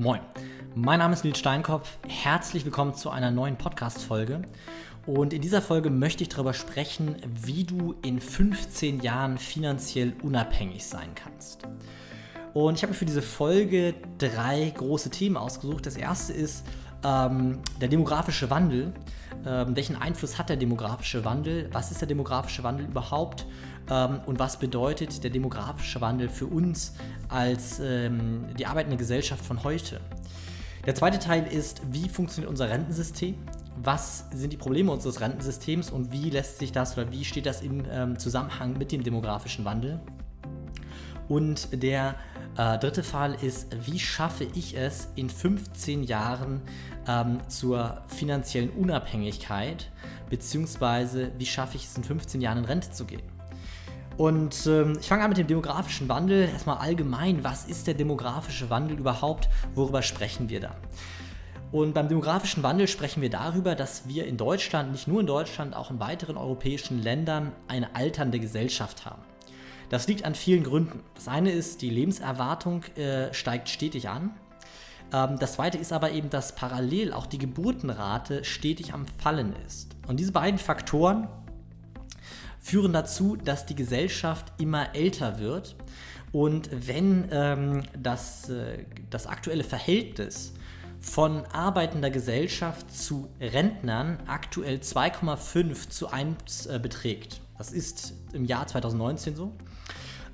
Moin, mein Name ist Nils Steinkopf. Herzlich willkommen zu einer neuen Podcast-Folge. Und in dieser Folge möchte ich darüber sprechen, wie du in 15 Jahren finanziell unabhängig sein kannst. Und ich habe mir für diese Folge drei große Themen ausgesucht. Das erste ist ähm, der demografische Wandel. Ähm, welchen Einfluss hat der demografische Wandel? Was ist der demografische Wandel überhaupt? Ähm, und was bedeutet der demografische Wandel für uns als ähm, die arbeitende Gesellschaft von heute? Der zweite Teil ist, wie funktioniert unser Rentensystem? Was sind die Probleme unseres Rentensystems und wie lässt sich das oder wie steht das im ähm, Zusammenhang mit dem demografischen Wandel? Und der äh, dritte Fall ist, wie schaffe ich es in 15 Jahren ähm, zur finanziellen Unabhängigkeit, beziehungsweise wie schaffe ich es in 15 Jahren in Rente zu gehen? Und ähm, ich fange an mit dem demografischen Wandel. Erstmal allgemein, was ist der demografische Wandel überhaupt? Worüber sprechen wir da? Und beim demografischen Wandel sprechen wir darüber, dass wir in Deutschland, nicht nur in Deutschland, auch in weiteren europäischen Ländern eine alternde Gesellschaft haben. Das liegt an vielen Gründen. Das eine ist, die Lebenserwartung äh, steigt stetig an. Ähm, das zweite ist aber eben, dass parallel auch die Geburtenrate stetig am Fallen ist. Und diese beiden Faktoren führen dazu, dass die Gesellschaft immer älter wird. Und wenn ähm, das, äh, das aktuelle Verhältnis von arbeitender Gesellschaft zu Rentnern aktuell 2,5 zu 1 äh, beträgt, das ist im Jahr 2019 so,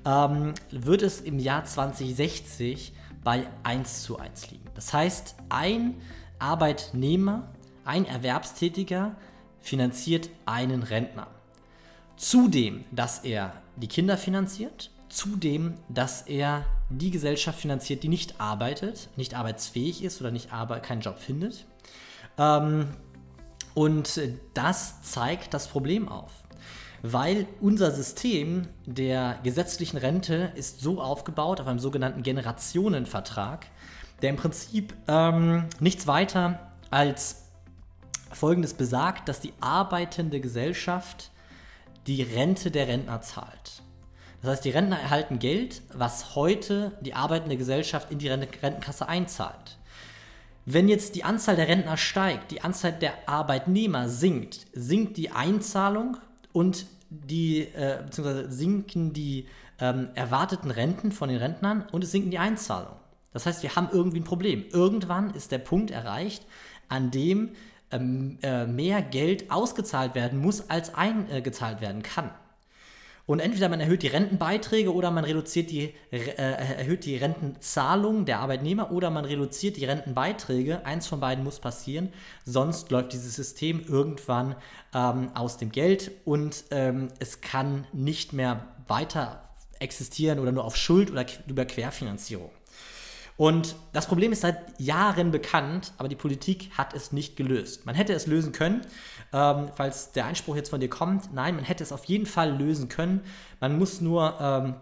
ähm, wird es im Jahr 2060 bei 1 zu 1 liegen. Das heißt, ein Arbeitnehmer, ein Erwerbstätiger finanziert einen Rentner. Zudem, dass er die Kinder finanziert, zudem, dass er die Gesellschaft finanziert, die nicht arbeitet, nicht arbeitsfähig ist oder nicht aber keinen Job findet. Ähm, und das zeigt das Problem auf. Weil unser System der gesetzlichen Rente ist so aufgebaut auf einem sogenannten Generationenvertrag, der im Prinzip ähm, nichts weiter als Folgendes besagt, dass die arbeitende Gesellschaft die Rente der Rentner zahlt. Das heißt, die Rentner erhalten Geld, was heute die arbeitende Gesellschaft in die Rentenkasse einzahlt. Wenn jetzt die Anzahl der Rentner steigt, die Anzahl der Arbeitnehmer sinkt, sinkt die Einzahlung und die, äh, beziehungsweise sinken die ähm, erwarteten Renten von den Rentnern und es sinken die Einzahlungen. Das heißt, wir haben irgendwie ein Problem. Irgendwann ist der Punkt erreicht, an dem ähm, äh, mehr Geld ausgezahlt werden muss, als eingezahlt werden kann. Und entweder man erhöht die Rentenbeiträge oder man reduziert die, äh, erhöht die Rentenzahlung der Arbeitnehmer oder man reduziert die Rentenbeiträge. Eins von beiden muss passieren, sonst läuft dieses System irgendwann ähm, aus dem Geld und ähm, es kann nicht mehr weiter existieren oder nur auf Schuld oder über Querfinanzierung. Und das Problem ist seit Jahren bekannt, aber die Politik hat es nicht gelöst. Man hätte es lösen können, ähm, falls der Einspruch jetzt von dir kommt. Nein, man hätte es auf jeden Fall lösen können. Man muss nur ähm,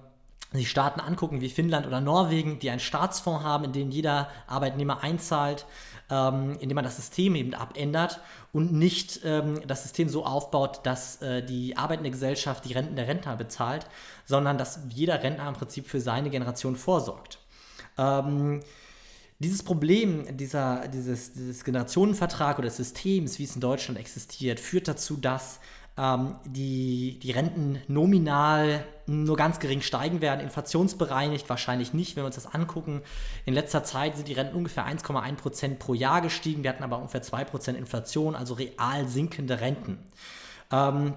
sich Staaten angucken wie Finnland oder Norwegen, die einen Staatsfonds haben, in den jeder Arbeitnehmer einzahlt, ähm, indem man das System eben abändert und nicht ähm, das System so aufbaut, dass äh, die arbeitende Gesellschaft die Renten der Rentner bezahlt, sondern dass jeder Rentner im Prinzip für seine Generation vorsorgt. Ähm, dieses Problem dieser, dieses, dieses Generationenvertrag oder des Systems, wie es in Deutschland existiert, führt dazu, dass ähm, die, die Renten nominal nur ganz gering steigen werden, inflationsbereinigt wahrscheinlich nicht, wenn wir uns das angucken. In letzter Zeit sind die Renten ungefähr 1,1% pro Jahr gestiegen, wir hatten aber ungefähr 2% Inflation, also real sinkende Renten. Ähm,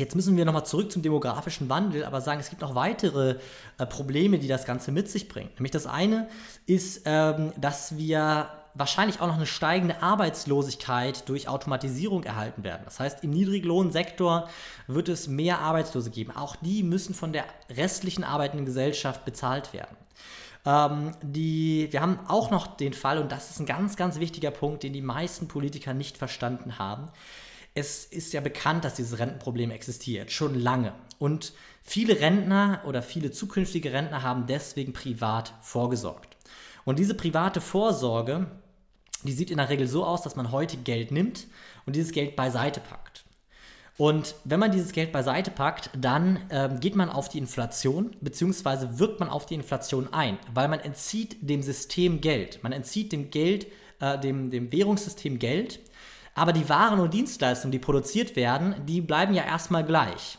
Jetzt müssen wir nochmal zurück zum demografischen Wandel, aber sagen, es gibt noch weitere äh, Probleme, die das Ganze mit sich bringen. Nämlich das eine ist, ähm, dass wir wahrscheinlich auch noch eine steigende Arbeitslosigkeit durch Automatisierung erhalten werden. Das heißt, im Niedriglohnsektor wird es mehr Arbeitslose geben. Auch die müssen von der restlichen arbeitenden Gesellschaft bezahlt werden. Ähm, die, wir haben auch noch den Fall, und das ist ein ganz, ganz wichtiger Punkt, den die meisten Politiker nicht verstanden haben es ist ja bekannt, dass dieses Rentenproblem existiert, schon lange. Und viele Rentner oder viele zukünftige Rentner haben deswegen privat vorgesorgt. Und diese private Vorsorge, die sieht in der Regel so aus, dass man heute Geld nimmt und dieses Geld beiseite packt. Und wenn man dieses Geld beiseite packt, dann ähm, geht man auf die Inflation, beziehungsweise wirkt man auf die Inflation ein, weil man entzieht dem System Geld. Man entzieht dem Geld, äh, dem, dem Währungssystem Geld, aber die Waren und Dienstleistungen, die produziert werden, die bleiben ja erstmal gleich.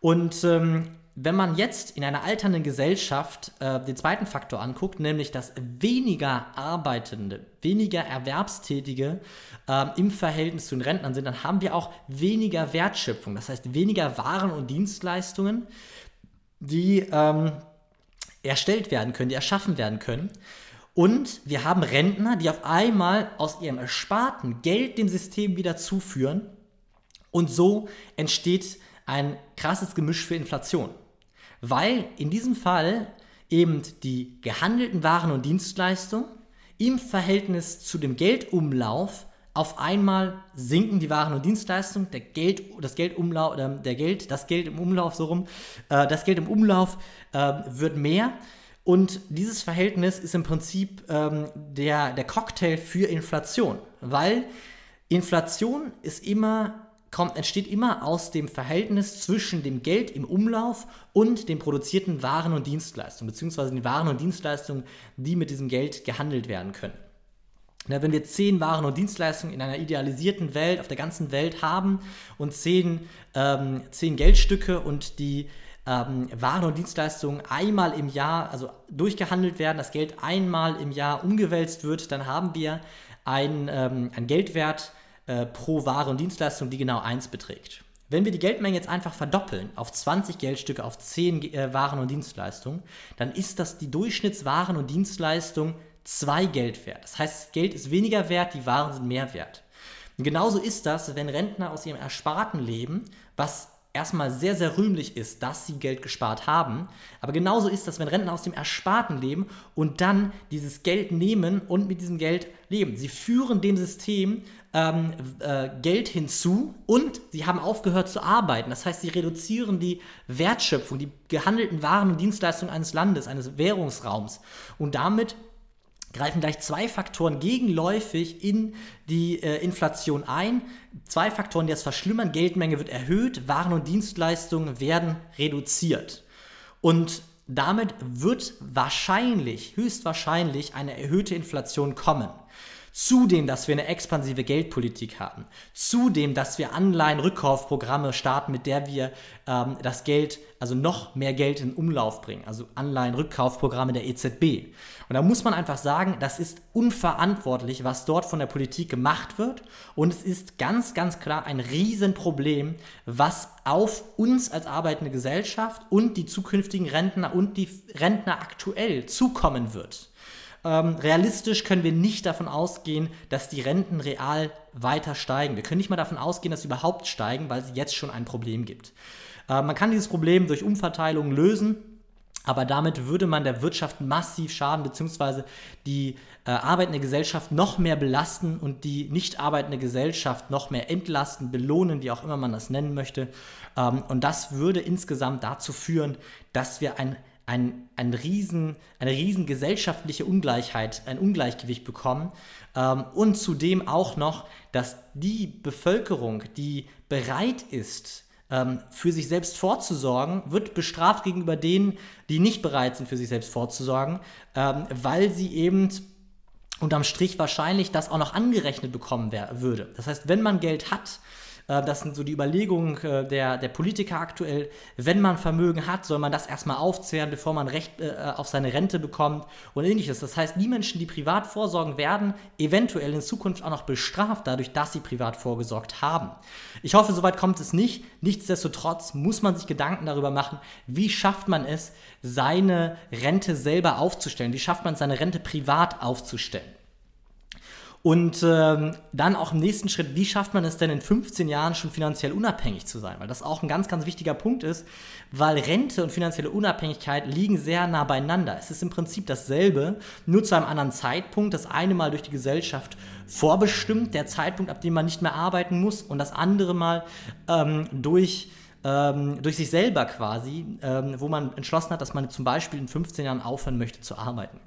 Und ähm, wenn man jetzt in einer alternden Gesellschaft äh, den zweiten Faktor anguckt, nämlich dass weniger Arbeitende, weniger Erwerbstätige äh, im Verhältnis zu den Rentnern sind, dann haben wir auch weniger Wertschöpfung. Das heißt, weniger Waren und Dienstleistungen, die ähm, erstellt werden können, die erschaffen werden können. Und wir haben Rentner, die auf einmal aus ihrem Ersparten Geld dem System wieder zuführen. Und so entsteht ein krasses Gemisch für Inflation. Weil in diesem Fall eben die gehandelten Waren und Dienstleistungen im Verhältnis zu dem Geldumlauf auf einmal sinken die Waren und Dienstleistungen, der Geld, das Geldumlauf, der Geld, das Geld im Umlauf so rum, äh, das Geld im Umlauf äh, wird mehr und dieses Verhältnis ist im Prinzip ähm, der, der Cocktail für Inflation, weil Inflation ist immer kommt, entsteht immer aus dem Verhältnis zwischen dem Geld im Umlauf und den produzierten Waren und Dienstleistungen, beziehungsweise den Waren und Dienstleistungen, die mit diesem Geld gehandelt werden können. Na, wenn wir zehn Waren und Dienstleistungen in einer idealisierten Welt auf der ganzen Welt haben und zehn, ähm, zehn Geldstücke und die ähm, Waren und Dienstleistungen einmal im Jahr, also durchgehandelt werden, das Geld einmal im Jahr umgewälzt wird, dann haben wir einen, ähm, einen Geldwert, äh, pro Ware und Dienstleistung, die genau 1 beträgt. Wenn wir die Geldmenge jetzt einfach verdoppeln auf 20 Geldstücke, auf 10 äh, Waren und Dienstleistungen, dann ist das die Durchschnittswaren und Dienstleistung 2 Geld wert. Das heißt, Geld ist weniger wert, die Waren sind mehr wert. Genauso ist das, wenn Rentner aus ihrem Ersparten leben, was erstmal sehr, sehr rühmlich ist, dass sie Geld gespart haben. Aber genauso ist das, wenn Rentner aus dem Ersparten leben und dann dieses Geld nehmen und mit diesem Geld leben. Sie führen dem System ähm, äh, Geld hinzu und sie haben aufgehört zu arbeiten. Das heißt, sie reduzieren die Wertschöpfung, die gehandelten Waren und Dienstleistungen eines Landes, eines Währungsraums. Und damit greifen gleich zwei Faktoren gegenläufig in die äh, Inflation ein. Zwei Faktoren, die es verschlimmern. Geldmenge wird erhöht, Waren und Dienstleistungen werden reduziert. Und damit wird wahrscheinlich, höchstwahrscheinlich eine erhöhte Inflation kommen. Zudem, dass wir eine expansive Geldpolitik haben. Zudem, dass wir Anleihenrückkaufprogramme starten, mit der wir ähm, das Geld, also noch mehr Geld in Umlauf bringen. Also Anleihenrückkaufprogramme der EZB. Und da muss man einfach sagen, das ist unverantwortlich, was dort von der Politik gemacht wird. Und es ist ganz, ganz klar ein Riesenproblem, was auf uns als arbeitende Gesellschaft und die zukünftigen Rentner und die Rentner aktuell zukommen wird. Ähm, realistisch können wir nicht davon ausgehen, dass die Renten real weiter steigen. Wir können nicht mal davon ausgehen, dass sie überhaupt steigen, weil es jetzt schon ein Problem gibt. Äh, man kann dieses Problem durch Umverteilung lösen. Aber damit würde man der Wirtschaft massiv schaden, beziehungsweise die äh, arbeitende Gesellschaft noch mehr belasten und die nicht arbeitende Gesellschaft noch mehr entlasten, belohnen, wie auch immer man das nennen möchte. Ähm, und das würde insgesamt dazu führen, dass wir ein ein, ein riesen, eine riesen gesellschaftliche Ungleichheit, ein Ungleichgewicht bekommen. Ähm, und zudem auch noch, dass die Bevölkerung, die bereit ist, ähm, für sich selbst vorzusorgen, wird bestraft gegenüber denen, die nicht bereit sind, für sich selbst vorzusorgen, ähm, weil sie eben unterm Strich wahrscheinlich das auch noch angerechnet bekommen würde. Das heißt, wenn man Geld hat, das sind so die Überlegungen äh, der, der Politiker aktuell. Wenn man Vermögen hat, soll man das erstmal aufzehren, bevor man Recht äh, auf seine Rente bekommt und ähnliches. Das heißt, die Menschen, die privat vorsorgen, werden eventuell in Zukunft auch noch bestraft, dadurch, dass sie privat vorgesorgt haben. Ich hoffe, soweit kommt es nicht. Nichtsdestotrotz muss man sich Gedanken darüber machen, wie schafft man es, seine Rente selber aufzustellen? Wie schafft man es, seine Rente privat aufzustellen? Und ähm, dann auch im nächsten Schritt, wie schafft man es denn in 15 Jahren schon finanziell unabhängig zu sein? Weil das auch ein ganz, ganz wichtiger Punkt ist, weil Rente und finanzielle Unabhängigkeit liegen sehr nah beieinander. Es ist im Prinzip dasselbe, nur zu einem anderen Zeitpunkt. Das eine Mal durch die Gesellschaft vorbestimmt, der Zeitpunkt, ab dem man nicht mehr arbeiten muss, und das andere Mal ähm, durch ähm, durch sich selber quasi, ähm, wo man entschlossen hat, dass man zum Beispiel in 15 Jahren aufhören möchte zu arbeiten.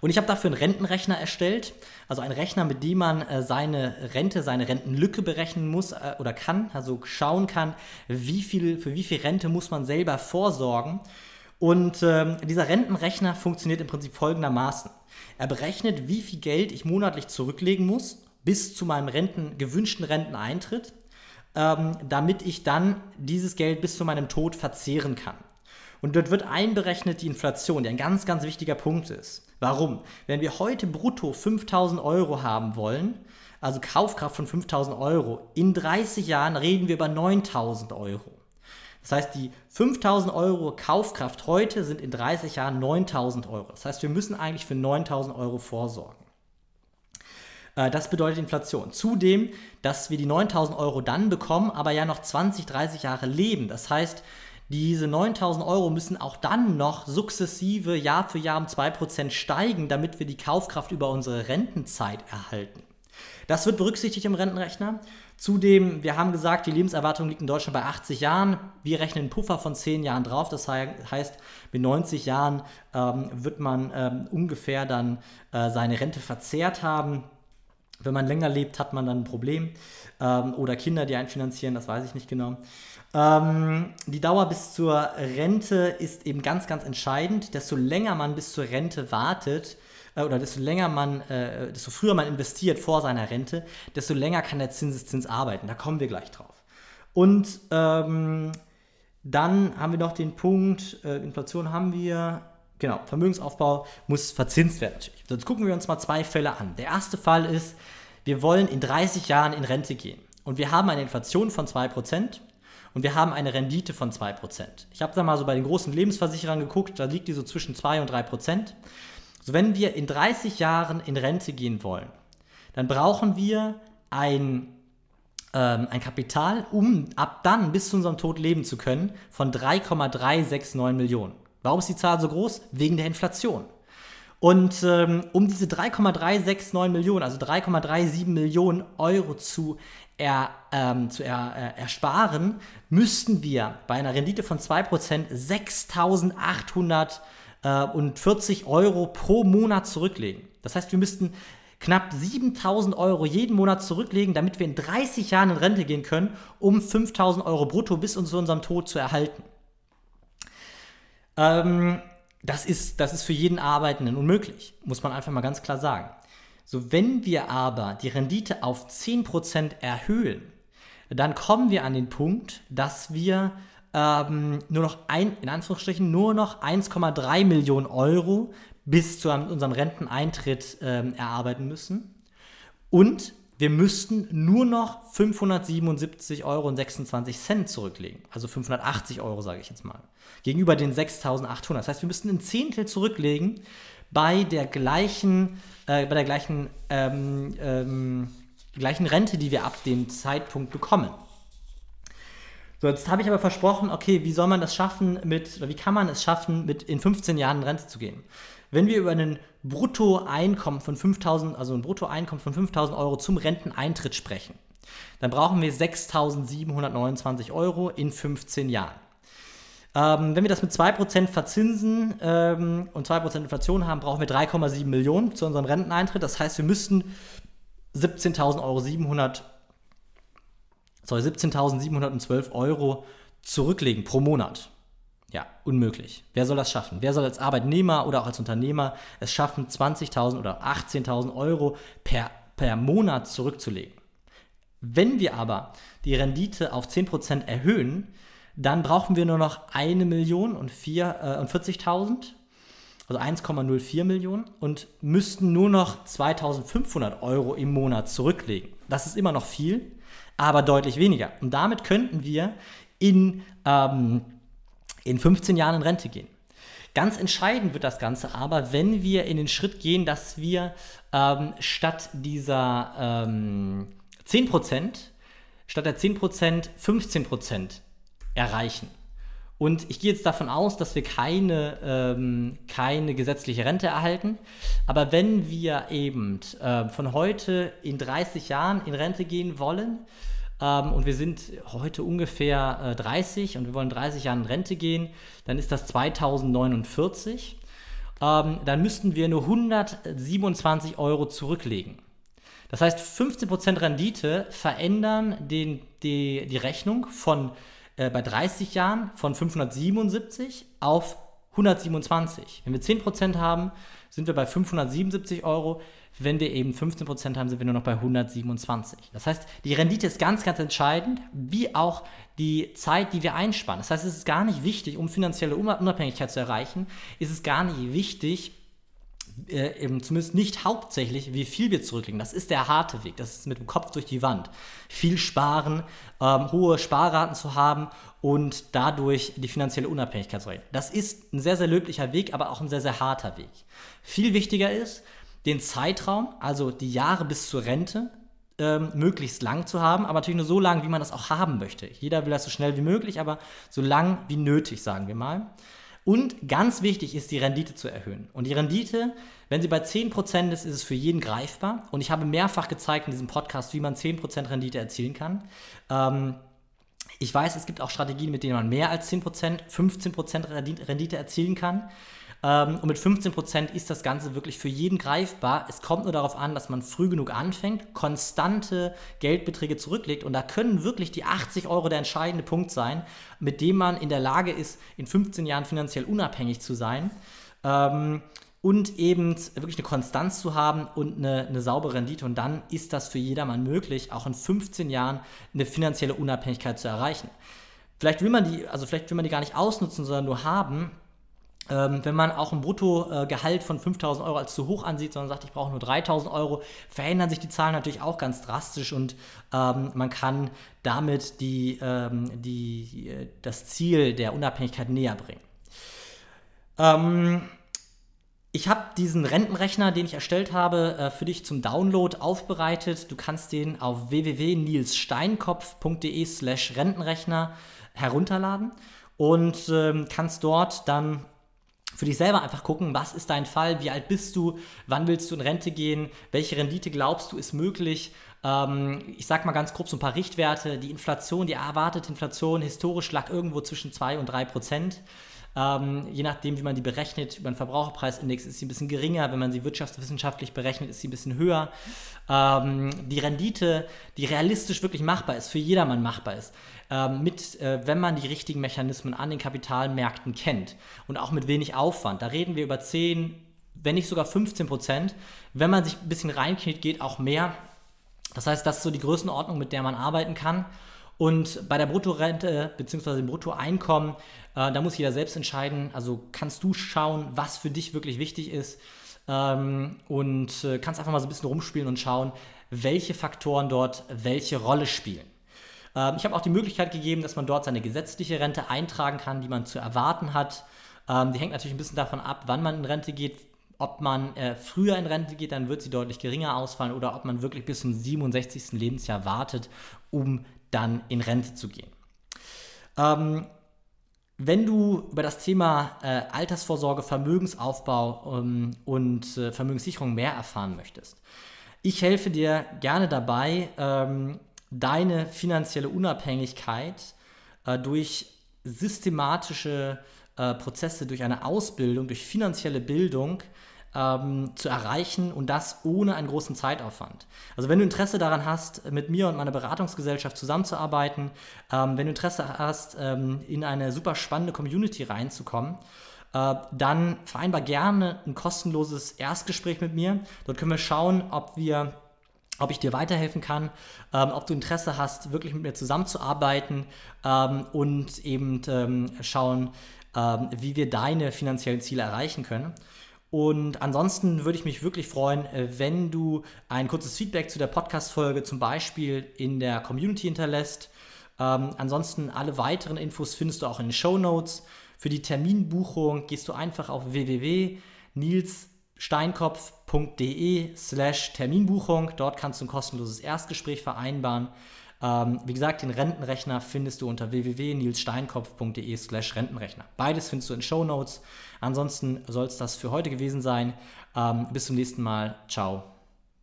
Und ich habe dafür einen Rentenrechner erstellt, also einen Rechner, mit dem man äh, seine Rente, seine Rentenlücke berechnen muss äh, oder kann, also schauen kann, wie viel, für wie viel Rente muss man selber vorsorgen. Und ähm, dieser Rentenrechner funktioniert im Prinzip folgendermaßen. Er berechnet, wie viel Geld ich monatlich zurücklegen muss bis zu meinem Renten, gewünschten Renteneintritt, ähm, damit ich dann dieses Geld bis zu meinem Tod verzehren kann. Und dort wird einberechnet die Inflation, die ein ganz, ganz wichtiger Punkt ist. Warum? Wenn wir heute brutto 5000 Euro haben wollen, also Kaufkraft von 5000 Euro, in 30 Jahren reden wir über 9000 Euro. Das heißt, die 5000 Euro Kaufkraft heute sind in 30 Jahren 9000 Euro. Das heißt, wir müssen eigentlich für 9000 Euro vorsorgen. Äh, das bedeutet Inflation. Zudem, dass wir die 9000 Euro dann bekommen, aber ja noch 20, 30 Jahre leben. Das heißt, diese 9000 Euro müssen auch dann noch sukzessive Jahr für Jahr um 2% steigen, damit wir die Kaufkraft über unsere Rentenzeit erhalten. Das wird berücksichtigt im Rentenrechner. Zudem, wir haben gesagt, die Lebenserwartung liegt in Deutschland bei 80 Jahren. Wir rechnen einen Puffer von 10 Jahren drauf. Das heißt, mit 90 Jahren ähm, wird man ähm, ungefähr dann äh, seine Rente verzehrt haben. Wenn man länger lebt, hat man dann ein Problem. Ähm, oder Kinder, die einen finanzieren, das weiß ich nicht genau. Ähm, die Dauer bis zur Rente ist eben ganz, ganz entscheidend. Desto länger man bis zur Rente wartet, äh, oder desto länger man, äh, desto früher man investiert vor seiner Rente, desto länger kann der Zinseszins arbeiten. Da kommen wir gleich drauf. Und ähm, dann haben wir noch den Punkt, äh, Inflation haben wir, genau, Vermögensaufbau muss verzinst werden natürlich. Jetzt gucken wir uns mal zwei Fälle an. Der erste Fall ist, wir wollen in 30 Jahren in Rente gehen. Und wir haben eine Inflation von 2% und wir haben eine Rendite von 2%. Ich habe da mal so bei den großen Lebensversicherern geguckt, da liegt die so zwischen 2 und 3%. So, wenn wir in 30 Jahren in Rente gehen wollen, dann brauchen wir ein, ähm, ein Kapital, um ab dann bis zu unserem Tod leben zu können, von 3,369 Millionen. Warum ist die Zahl so groß? Wegen der Inflation. Und ähm, um diese 3,369 Millionen, also 3,37 Millionen Euro zu er, ähm, zu er, äh, ersparen, müssten wir bei einer Rendite von 2% 6.840 Euro pro Monat zurücklegen. Das heißt, wir müssten knapp 7.000 Euro jeden Monat zurücklegen, damit wir in 30 Jahren in Rente gehen können, um 5.000 Euro brutto bis zu unserem Tod zu erhalten. Ähm, das, ist, das ist für jeden Arbeitenden unmöglich, muss man einfach mal ganz klar sagen. So, wenn wir aber die Rendite auf 10% erhöhen, dann kommen wir an den Punkt, dass wir ähm, nur noch ein, in Anführungsstrichen nur noch 1,3 Millionen Euro bis zu unserem Renteneintritt ähm, erarbeiten müssen. Und wir müssten nur noch 577,26 Euro zurücklegen. Also 580 Euro, sage ich jetzt mal. Gegenüber den 6.800. Das heißt, wir müssten ein Zehntel zurücklegen bei der gleichen äh, bei der gleichen, ähm, ähm, gleichen Rente, die wir ab dem Zeitpunkt bekommen. So, jetzt habe ich aber versprochen, okay, wie soll man das schaffen mit, oder wie kann man es schaffen, mit in 15 Jahren Rente zu gehen? Wenn wir über ein Bruttoeinkommen von 5000, also ein Bruttoeinkommen von 5000 Euro zum Renteneintritt sprechen, dann brauchen wir 6729 Euro in 15 Jahren. Ähm, wenn wir das mit 2% verzinsen ähm, und 2% Inflation haben, brauchen wir 3,7 Millionen zu unserem Renteneintritt. Das heißt, wir müssten 17.000 Euro 700, sorry, 17.712 Euro zurücklegen pro Monat. Ja, unmöglich. Wer soll das schaffen? Wer soll als Arbeitnehmer oder auch als Unternehmer es schaffen, 20.000 oder 18.000 Euro per, per Monat zurückzulegen? Wenn wir aber die Rendite auf 10% erhöhen, dann brauchen wir nur noch eine Million und, äh, und 40.000, also 1,04 Millionen und müssten nur noch 2.500 Euro im Monat zurücklegen. Das ist immer noch viel, aber deutlich weniger. Und damit könnten wir in, ähm, in 15 Jahren in Rente gehen. Ganz entscheidend wird das Ganze aber, wenn wir in den Schritt gehen, dass wir ähm, statt dieser ähm, 10%, statt der 10% 15% erreichen. Und ich gehe jetzt davon aus, dass wir keine, ähm, keine gesetzliche Rente erhalten. Aber wenn wir eben äh, von heute in 30 Jahren in Rente gehen wollen, ähm, und wir sind heute ungefähr äh, 30 und wir wollen 30 Jahren in Rente gehen, dann ist das 2049. ähm, dann müssten wir nur 127 Euro zurücklegen. Das heißt, 15% Rendite verändern den, die, die Rechnung von äh, bei 30 Jahren von 577 auf 127. Wenn wir 10% haben, sind wir bei 577 Euro. Wenn wir eben 15% haben, sind wir nur noch bei 127. Das heißt, die Rendite ist ganz, ganz entscheidend, wie auch die Zeit, die wir einsparen. Das heißt, es ist gar nicht wichtig, um finanzielle Unabhängigkeit zu erreichen, ist es gar nicht wichtig, äh, eben zumindest nicht hauptsächlich, wie viel wir zurücklegen. Das ist der harte Weg. Das ist mit dem Kopf durch die Wand. Viel sparen, ähm, hohe Sparraten zu haben und dadurch die finanzielle Unabhängigkeit zu erreichen. Das ist ein sehr, sehr löblicher Weg, aber auch ein sehr, sehr harter Weg. Viel wichtiger ist, den Zeitraum, also die Jahre bis zur Rente, ähm, möglichst lang zu haben, aber natürlich nur so lang, wie man das auch haben möchte. Jeder will das so schnell wie möglich, aber so lang wie nötig, sagen wir mal. Und ganz wichtig ist, die Rendite zu erhöhen. Und die Rendite, wenn sie bei 10% ist, ist es für jeden greifbar. Und ich habe mehrfach gezeigt in diesem Podcast, wie man 10% Rendite erzielen kann. Ähm, ich weiß, es gibt auch Strategien, mit denen man mehr als 10%, 15% Rendite erzielen kann. Ähm, und mit 15% ist das Ganze wirklich für jeden greifbar. Es kommt nur darauf an, dass man früh genug anfängt, konstante Geldbeträge zurücklegt und da können wirklich die 80 Euro der entscheidende Punkt sein, mit dem man in der Lage ist, in 15 Jahren finanziell unabhängig zu sein. Ähm, und eben wirklich eine Konstanz zu haben und eine, eine, saubere Rendite. Und dann ist das für jedermann möglich, auch in 15 Jahren eine finanzielle Unabhängigkeit zu erreichen. Vielleicht will man die, also vielleicht will man die gar nicht ausnutzen, sondern nur haben. Ähm, wenn man auch ein Bruttogehalt von 5000 Euro als zu hoch ansieht, sondern sagt, ich brauche nur 3000 Euro, verändern sich die Zahlen natürlich auch ganz drastisch und ähm, man kann damit die, ähm, die, äh, das Ziel der Unabhängigkeit näher bringen. Ähm, ich habe diesen Rentenrechner, den ich erstellt habe, äh, für dich zum Download aufbereitet. Du kannst den auf www.nilssteinkopf.de slash Rentenrechner herunterladen und ähm, kannst dort dann für dich selber einfach gucken, was ist dein Fall, wie alt bist du, wann willst du in Rente gehen, welche Rendite glaubst du ist möglich. Ähm, ich sag mal ganz grob so ein paar Richtwerte. Die Inflation, die erwartete Inflation historisch lag irgendwo zwischen 2 und 3 Prozent. Ähm, je nachdem, wie man die berechnet, über den Verbraucherpreisindex ist sie ein bisschen geringer. Wenn man sie wirtschaftswissenschaftlich berechnet, ist sie ein bisschen höher. Ähm, die Rendite, die realistisch wirklich machbar ist, für jedermann machbar ist, ähm, mit, äh, wenn man die richtigen Mechanismen an den Kapitalmärkten kennt und auch mit wenig Aufwand. Da reden wir über 10, wenn nicht sogar 15 Prozent. Wenn man sich ein bisschen reinkniet, geht auch mehr. Das heißt, das ist so die Größenordnung, mit der man arbeiten kann. Und bei der Bruttorente bzw. dem Bruttoeinkommen, äh, da muss jeder selbst entscheiden. Also kannst du schauen, was für dich wirklich wichtig ist ähm, und äh, kannst einfach mal so ein bisschen rumspielen und schauen, welche Faktoren dort welche Rolle spielen. Ähm, ich habe auch die Möglichkeit gegeben, dass man dort seine gesetzliche Rente eintragen kann, die man zu erwarten hat. Ähm, die hängt natürlich ein bisschen davon ab, wann man in Rente geht. Ob man äh, früher in Rente geht, dann wird sie deutlich geringer ausfallen oder ob man wirklich bis zum 67. Lebensjahr wartet, um dann in Rente zu gehen. Ähm, wenn du über das Thema äh, Altersvorsorge, Vermögensaufbau ähm, und äh, Vermögenssicherung mehr erfahren möchtest, ich helfe dir gerne dabei, ähm, deine finanzielle Unabhängigkeit äh, durch systematische äh, Prozesse, durch eine Ausbildung, durch finanzielle Bildung ähm, zu erreichen und das ohne einen großen Zeitaufwand. Also wenn du Interesse daran hast, mit mir und meiner Beratungsgesellschaft zusammenzuarbeiten, ähm, wenn du Interesse hast, ähm, in eine super spannende Community reinzukommen, äh, dann vereinbar gerne ein kostenloses Erstgespräch mit mir. Dort können wir schauen, ob wir ob ich dir weiterhelfen kann, ähm, ob du Interesse hast, wirklich mit mir zusammenzuarbeiten ähm, und eben ähm, schauen, ähm, wie wir deine finanziellen Ziele erreichen können. Und ansonsten würde ich mich wirklich freuen, äh, wenn du ein kurzes Feedback zu der Podcast-Folge zum Beispiel in der Community hinterlässt. Ähm, ansonsten alle weiteren Infos findest du auch in den Show Notes. Für die Terminbuchung gehst du einfach auf www.nilssteinkopf.de slash Terminbuchung. Dort kannst du ein kostenloses Erstgespräch vereinbaren. Ähm, wie gesagt, den Rentenrechner findest du unter www.nilssteinkopf.de slash Rentenrechner. Beides findest du in Show Notes. Ansonsten soll es das für heute gewesen sein. Ähm, bis zum nächsten Mal. Ciao.